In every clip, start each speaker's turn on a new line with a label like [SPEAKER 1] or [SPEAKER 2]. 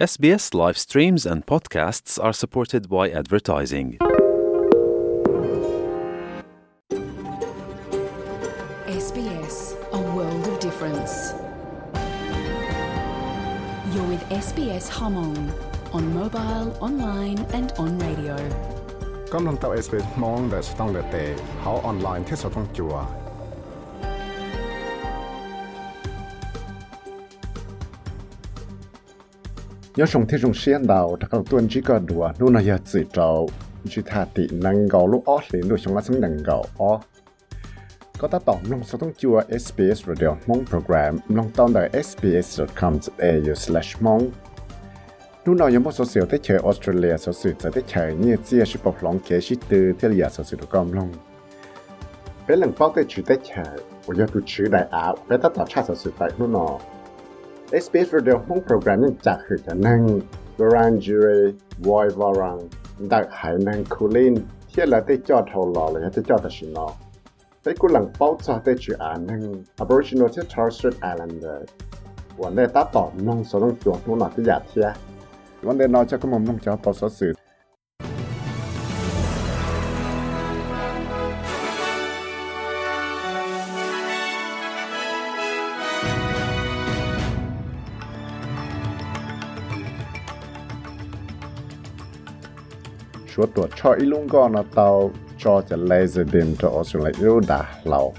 [SPEAKER 1] SBS live streams and podcasts are supported by advertising.
[SPEAKER 2] SBS, a world of difference. You're with SBS Hmong on mobile, online, and on radio.
[SPEAKER 3] กำลังเต่า SBS มองแต่สต้องเลเตเขาออนไลน์ที่สต้องจัว nhớ sống thế dùng xiên đã có tuần chỉ có đùa luôn là giờ chỉ trâu tị năng gạo lúc ót liền đôi chúng là sống năng gạo ó. Có ta tổng lòng số thông chua SBS Radio mong program lòng tông đời sbs.com.au slash mong. Lúc nào nhóm một số siêu tới chơi Australia số sự sẽ tới chơi như chia sự bọc lòng kế sĩ từ thế là số sự được gom lòng bé lần bao tới chữ tới chơi 我要读取来啊，别他打岔小时代，喏。A space for the whole programming จากคือจะนั่งบรันจูเรวอยวารังดักหายนังคูลินเที่ยละได้จอดทอลอเลยได้จอดตชินอได้กูหลังเป้าจอได้จืออ่านนัง Aboriginal ที่ Torres Strait Islander วันได้ตาต่อบน้องสนองจวดนู่นหน่อที่อยากเที่ยวันได้นอนจะก็มุมน้องจอปอสสื่อ chúa tuổi cho ít lúc con nó tàu cho cho laser beam cho Australia yêu đã lâu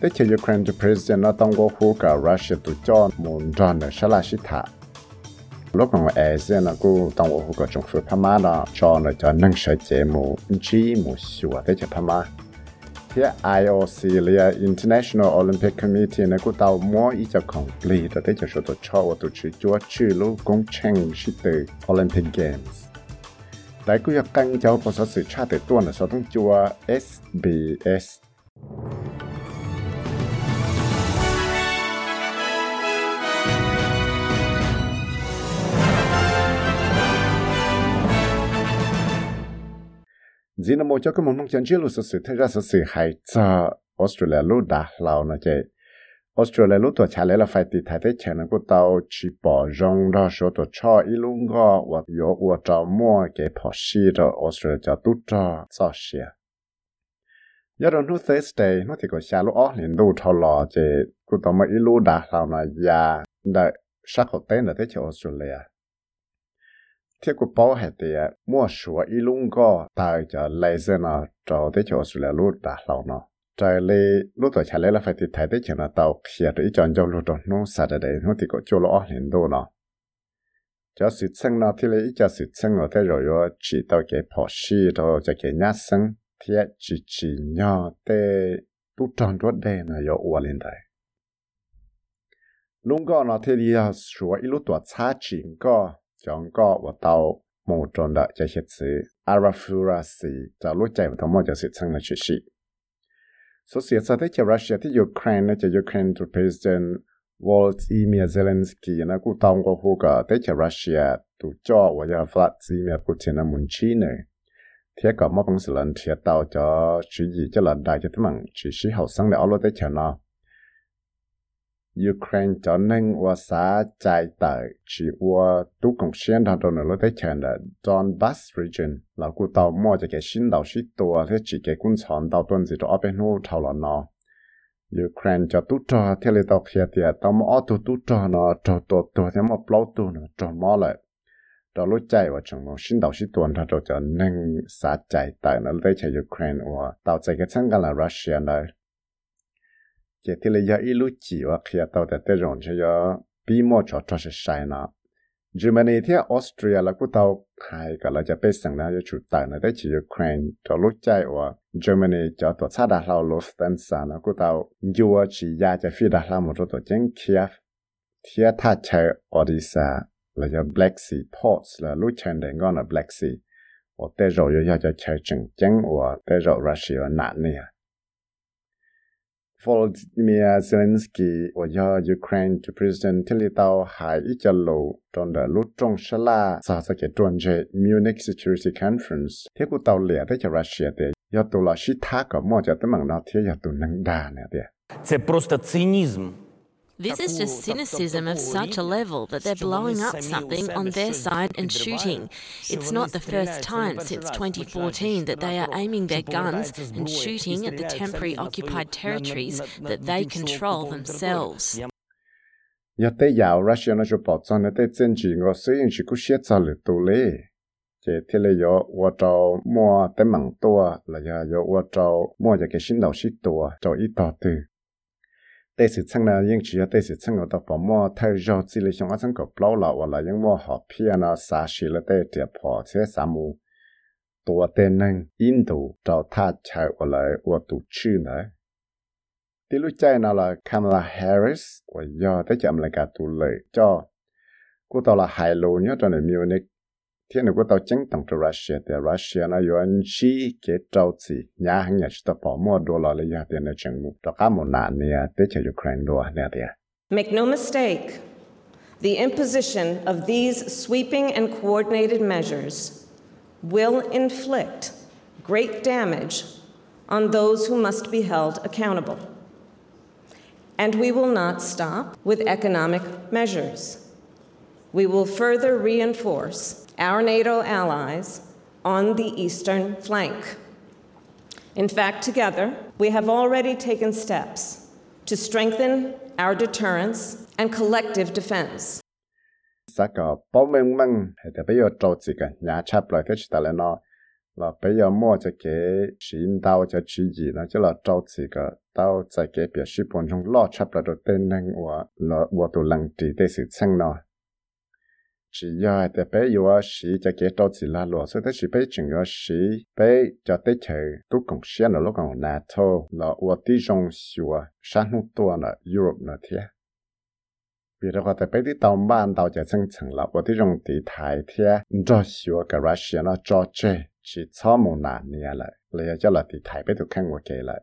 [SPEAKER 3] thế chỉ Ukraine cho president nó tông qua khu cả Russia tụ cho muốn cho nó sẽ là sĩ thả lúc mà ASEAN nó cũng tông qua khu cả trong phía Pama đó cho nó cho nâng sở chế mù chỉ mù sửa thế cho Pama thì IOC là International Olympic Committee nó cũng tàu mua ý cho complete thế cho số tụ cho tụ chỉ chúa chữ lúc cũng chênh sĩ từ Olympic Games 来个要跟交不说是差得多呢，所以做 SBS。chỉ là một cho cái mong mong chân chưa lúc sự thế ra sự hay cho Australia lúc đã lâu nó chơi Australia lúc tuổi trả lại là phải tìm thấy thế chả nó có tàu chỉ bỏ rong ra số tuổi cho ít lúc ngọ và yếu và cho mua cái bỏ xí đó Australia cho tút cho cho xí giờ đó lúc Thursday nó thì có xa lúc ó liền đủ thọ lò chứ cũng tàu mà ít lúc đã lâu là ya đã sắc hậu tên là thế cho Australia. Thế của bảo hệ thì mua số ít lúc ngọ tại cho laser nó cho thế cho Australia lúc đã lâu nó trái lê lúc tuổi trả lê là phải thì thấy đấy chẳng là tàu xia đấy chọn cho lúc đó nó sát đấy nó thì có chỗ lo liền đồ nó cho sự sinh nó thì lấy cho sự sinh ở thế rồi yo chỉ tàu cái bỏ xì đó cho cái nhát sinh thì chỉ chỉ nhỏ tê tu tròn chút đây là yo uo lên đây lúc đó nó thì đi số ít lúc tuổi xa chỉ có chọn có và tàu một tròn đợi cho hiện sự Arafurasi cho lúc chạy vào thằng mò cho sự sinh là chuyện gì so sia sa te Russia te Ukraine te Ukraine to President Volodymyr Zelensky, na ku tong ko hu ka te Russia tu cho wa ya Vladimir Putin na mun chi ne. Thế cả mà bằng sự lần thiệt tao cho chỉ gì cho lần đại cho thế mạng chỉ sĩ hậu sang để alo tới chờ nó Ukraine cho nên và xã chạy tại chỉ và tu công xuyên thằng đó nữa tới chờ là Donbass region là cụ tàu mua cho cái xin đầu sĩ tổ thế chỉ cái quân chọn tàu tuần gì đó bên hồ thảo là nó Ukraine cho tu cho thế là tàu kia thì tàu mua tu tu cho nó cho tổ tổ thế mà bao tu nó cho mua lại đó lúc chạy và trong nó xin đầu sĩ tuần thằng đó cho nên xã chạy tại nó tới chờ Ukraine và tàu chạy cái sang là Russia này chỉ thì là giờ ít lúc chỉ và khi tàu tại tới rồi cho giờ bị mua cho cho sẽ sai nó Germany thì Austria là cũng tàu hai cái làจะไปสั่งนะจะชุดต่างนะได้chỉ Ukraine cho lúc chạy và Germany cho tổ xã đã lao Lufthansa nó cũng tàu dù chỉ ya cho phi đã lao một tổ chính Kiev thì ta chạy Odessa là cho Black Sea ports là lúc chạy đến ngon là Black Sea và tới rồi giờ cho chạy chừng chừng và tới rồi Russia nạn này Volodymyr Zelensky và do Ukraine cho President thì li tao hai ít cho lộ trong đợt lúc trong sá la sa sa cái tuần chế Munich Security Conference thế của tàu lẻ tới cho Russia thì do tụ là sĩ thác có mua cho tới mạng nào thế do tụ nâng đà nè thì
[SPEAKER 4] Це просто цинізм.
[SPEAKER 5] This is just cynicism of such a level that they're blowing up something on their side and shooting.
[SPEAKER 4] It's not the first time since 2014 that they are aiming their guns and shooting at the temporary occupied territories that they control themselves. Ja
[SPEAKER 3] ít tỏ chân là những chỉ tế sự chân ở đó bỏ mua thay cho chỉ là trong chân có bao lâu hoặc là những mua họ phía nó xa xí là tế tiệp họ chế sa mù tua tên nâng Indo cho ta chạy hoặc là wo tụ chữ nữa tí lúc chạy nào là Kamala Harris và do tới chậm lại cả tụ lợi cho cô tao là hài lô nhớ cho nên Munich này tổng cho Russia thì Russia nó yuan chi cái trâu nhà hàng nhà chỉ bỏ mua đô la lấy tiền nó chừng đó cả một nạn cho Ukraine đô nè thì
[SPEAKER 6] Make no mistake, the imposition of these sweeping and coordinated measures will inflict great damage on those who must be held accountable. And we will not stop with economic measures. We will further reinforce our NATO allies on the eastern flank. In fact, together, we have already taken steps to strengthen our deterrence and collective defense.
[SPEAKER 3] sa được tên năng chỉ ya để bé yêu sĩ cho kế đó chỉ là lúa sau đó chỉ bé chừng yêu sĩ bé cho tới chờ tu cùng xe nó lúc còn NATO là ở tí trong sửa sáng hôm tua là Europe nó thế vì đó แต่ไปที่ตอนบ้านเราจะซึ่งถึงเราว่าที่ตรงตีไทยเทียจอชัวกับรัสเซียนะจอเจชิชอมงนานเนี่ยเลยเลยจะเราตีไทยไปถูกแข่งวัวเกเลย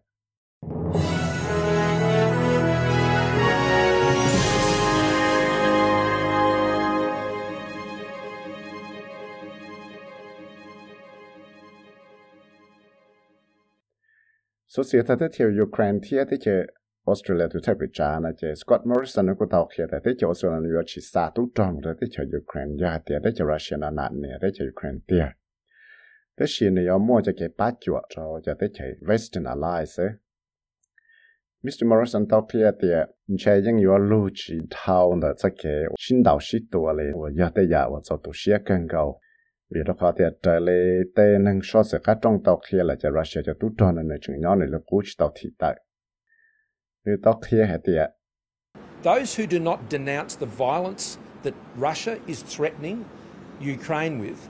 [SPEAKER 3] số ta thật theo Ukraine thì thì chế Australia, tu thay bị trả na chế Scott Morrison nó có tàu kia thì cái Australia nó chỉ xa tu trong rồi thì cái Ukraine ya thì chế Russia nó nạn nè thì chế Ukraine thì thế gì này ở mua cho cái bát chuột rồi cho cái cái Western Allies ấy Mr. Morrison tàu kia thì chế những yếu lưu chỉ thao là cái xin đạo sĩ tuổi này và ya thì ya và cho tu sĩ 更高
[SPEAKER 7] Those who do not denounce the violence that Russia is threatening Ukraine with,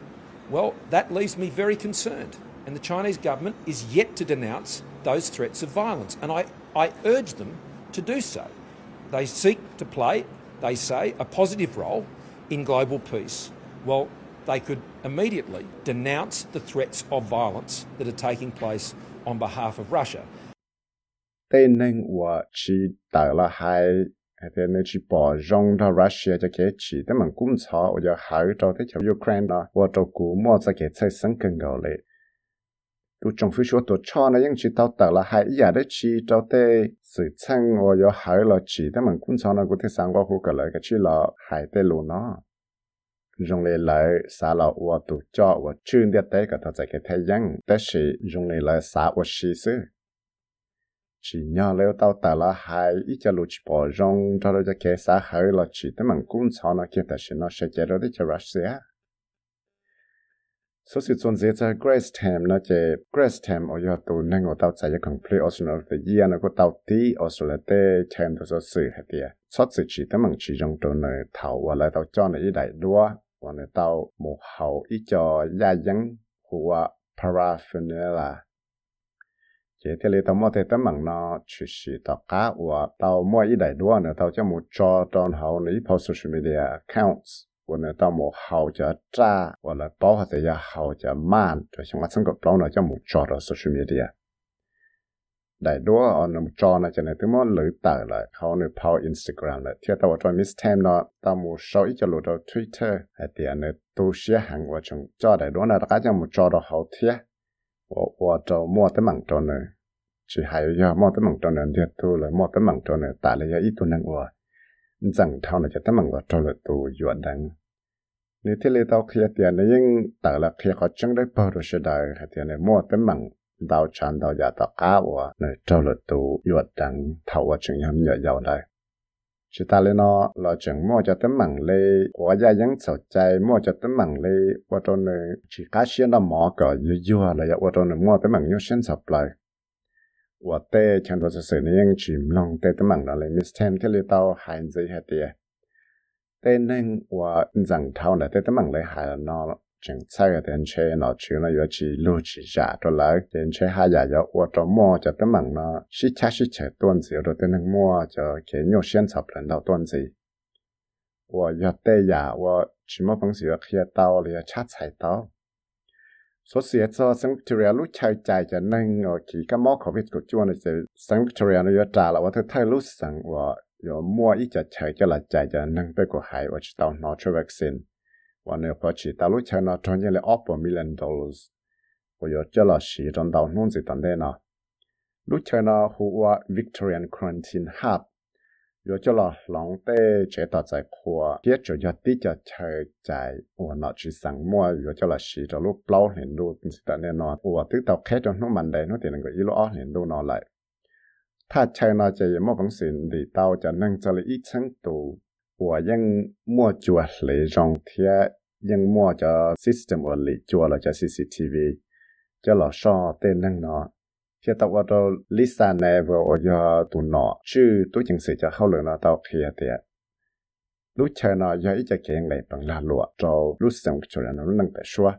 [SPEAKER 7] well, that leaves me very concerned. And the Chinese government is yet to denounce those threats of violence. And I, I urge them to do so. They seek to play, they say, a positive role in global peace. Well, they could immediately denounce the threats of violence that are taking place on behalf of Russia.
[SPEAKER 3] Tên nên của chỉ tạo là hai thế nên chỉ bỏ rong ra Russia cho cái chỉ thế mà cũng cho ở giờ hải cho thế cho Ukraine đó. Và cho cú mua cái xây sân cần gạo lệ. Tu trong phía chỗ chỉ tao tạo là hai. Giờ đấy chỉ cho thế sự chân ở giờ chỉ thế mà cũng cho nó có thể sang qua khu chỉ là hải thế luôn 用来来啥了我都叫我真的带个他在给太阳，但是用来来啥我试试。chỉ nhờ leo tao ta là hai ít cho lụt bỏ rong cho nó cho cái xã hội là chỉ tới mình cũng cho nó kia tại sao nó sẽ chạy rồi cho Russia số sự chuẩn dễ cho Grace Tam nó chỉ Grace Tam ở giờ tụ nên ở tao chạy cho complete Australia the year nó có tao tí Australia tê Tam đó số sự hết tiệt số sự chỉ tới mình chỉ dùng đồ này thầu và lại tao cho nó ý đại đua 完了到幕后一叫亚英和 paraphernalia，这天里到莫在的忙呢，就是到家我到莫一来多呢，到叫莫找到好呢，跑 social media accounts，我呢到莫好叫渣，我来包下这些好叫慢，就是我整个包呢叫莫找到 social media。 ได้ด้วยออนจอนะจะในที่มันหรือต่อเลยเขาในพาวอินสตาแกรมเลยเชื่อตัวจอยมิสเทมเนาะตามูโชว์อีกจะรู้ตัวทวิตเตอร์ไอเดียในตัวเสียหังว่าจงจอได้ด้วยนะแต่ก็ยังมุจอดเขาเทียว่าว่าจะมั่วแต่มังจอเนย chỉ hay giờ mua tới mảng trâu nền thiệt thôi rồi mua tới mảng trâu nền tại là giờ ít tu năng quá rằng thao này cho tới mảng quá trâu là tu yuan đằng nếu thế lấy tao kia tiền này nhưng tại là kia có chẳng đấy bao rồi sẽ đại hay tiền này mua tới mảng đào chán đào giả tao cá và này trâu là tù yuan đằng thao và chừng nhầm nhở giàu đây chỉ ta lên nó là chừng mua cho tấm bằng lê của gia dân sầu chạy mua cho tấm bằng lê và cho này chỉ cá xuyên nó mỏ cỡ yu yu là ya và cho này mua tấm bằng như xuyên sập lại 我对全都是谁呢？用去弄对的忙了嘞，Miss Ten 这里到孩子还的，对能我让头呢对的忙嘞还那 整菜个电车那去那要去路去下着来，电车还也要我着摸着的忙呢，是恰是切段子，有的对能摸着给牛先草轮到段子。我要对呀，我去么东西要开刀了，要插菜刀。số xe cho sang Victoria lúc chạy chạy cho nên ở chỉ cái mỏ COVID của chúa này sẽ sang Victoria nó có trả là và thứ thay lúc sang và có mua ít cho chạy cho là chạy cho nên bây giờ hay và chỉ tao nó cho vaccine วันนี้พอชีตาลุชนะทอนยังเลอ upper million dollars ก็ยอดเจจลาชีจนดาวนุ่นสิตันเดนะลุชนะหัววิกตอเรียนควันชินฮั hub ยจริญหลังเต้เจตใจครัวเที่ยวจะยอดที่จะเช้ใจวันนั้นชีสังมัวยอดจะลาชีจะลุกเปล่าเห็นดูสิตันเดนะวันที่ต่าแค่จนนุ่มมันได้นู่นตีนก็อีล้อเห็นดูนอนไหลถ้าใช้นาจะยังมั่งสินดีเตาจะนั่งจะเลยอีชั้งตู จะ system 我里จัว了จะ CCTV จะหล่อชอเต้นนั่งเนาะ khi tao vào đó Lisa này vừa ở giờ tụ nọ chứ tôi chẳng sẽ cho hậu lượng nó tao kia thì lúc chơi nó giờ ít cho kiện này bằng là lụa cho lúc sống cho nó nâng tại xua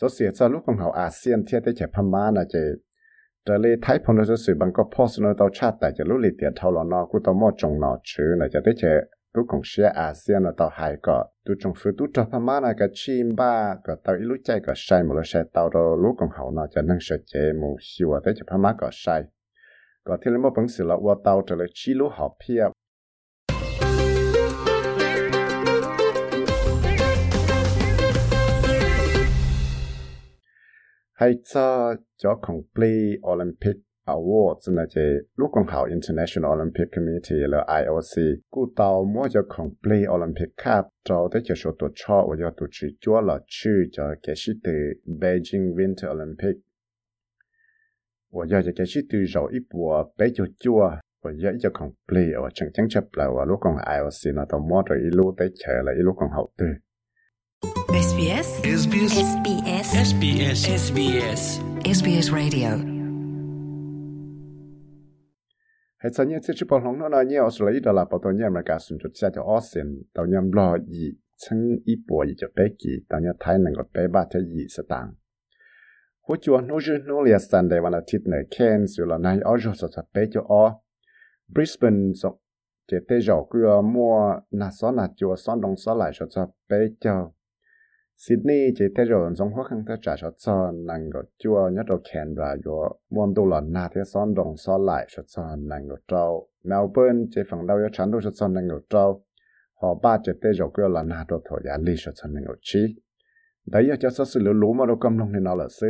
[SPEAKER 3] số xịa cho lúc con học ASEAN thiết tới chạy Pama là chạy trở lại thái phong nó sự bằng có post nó tao chat tại chạy lúc lì tiền thâu nó cũng tao mua trồng nó chứ là chạy tới chạy tu cũng sẽ ASEAN là tàu hải cọ tu trong phía tu cho phàm na cái chim ba cái tàu ít lúc chạy cái sai một lúc sai tàu đó lúc còn hậu nó cho nâng sợ chế, một siêu à, tới cho phàm cái sai có thể là một bằng sự là qua tàu trở lại chi lúc học phía hay cho cho complete Olympic awards na che lu kong hao international olympic committee le ioc ku tao mo cho kong play olympic cup cho te che sho to cho wo yo tu chi chua la chi cho ke shi te beijing winter olympic wo yo cho ke shi tu zhao i bo be cho chua wo yo cho kong play wo chang chang chap la wo lu kong ioc na to mo to i lu te che la i lu kong hao te
[SPEAKER 2] SBS
[SPEAKER 8] SBS SBS SBS SBS
[SPEAKER 2] SBS Radio
[SPEAKER 3] เห้สัญญาเสียชิปหองน้นาเยออสเตรเลียดลาปตัวเนี่ยอเมริกาสุนจุดเสียจะออสเซนตัวยำรออีชั้งอีปัวยีจะเปกีตอนนี้ไทยหนึ่งก็เป๊บาที่อีสตางค์หัวจวนโนจูโนเลียสันเดวันอาทิตย์เนี่ยเคนสุลนายออจสตเป๊จะออบริสเบนสเจเตจอกเกือมัวนาซอนดจัวซ้อนตรงสลายสตเป๊จะ Sydney chỉ thấy rồi trong khó khăn ta trả cho cho nàng gọi chua nhất đầu kèn và yo môn tu lần na thế son đồng so lại cho cho nàng gọi trâu Melbourne chỉ phần đầu yo chán đô cho cho nàng gọi trâu họ ba chỉ thấy rồi kêu là na đồ thổ giá lý cho cho nàng gọi chi đấy cho cho sự lũ lũ mà đâu cầm lòng nên nó là xứ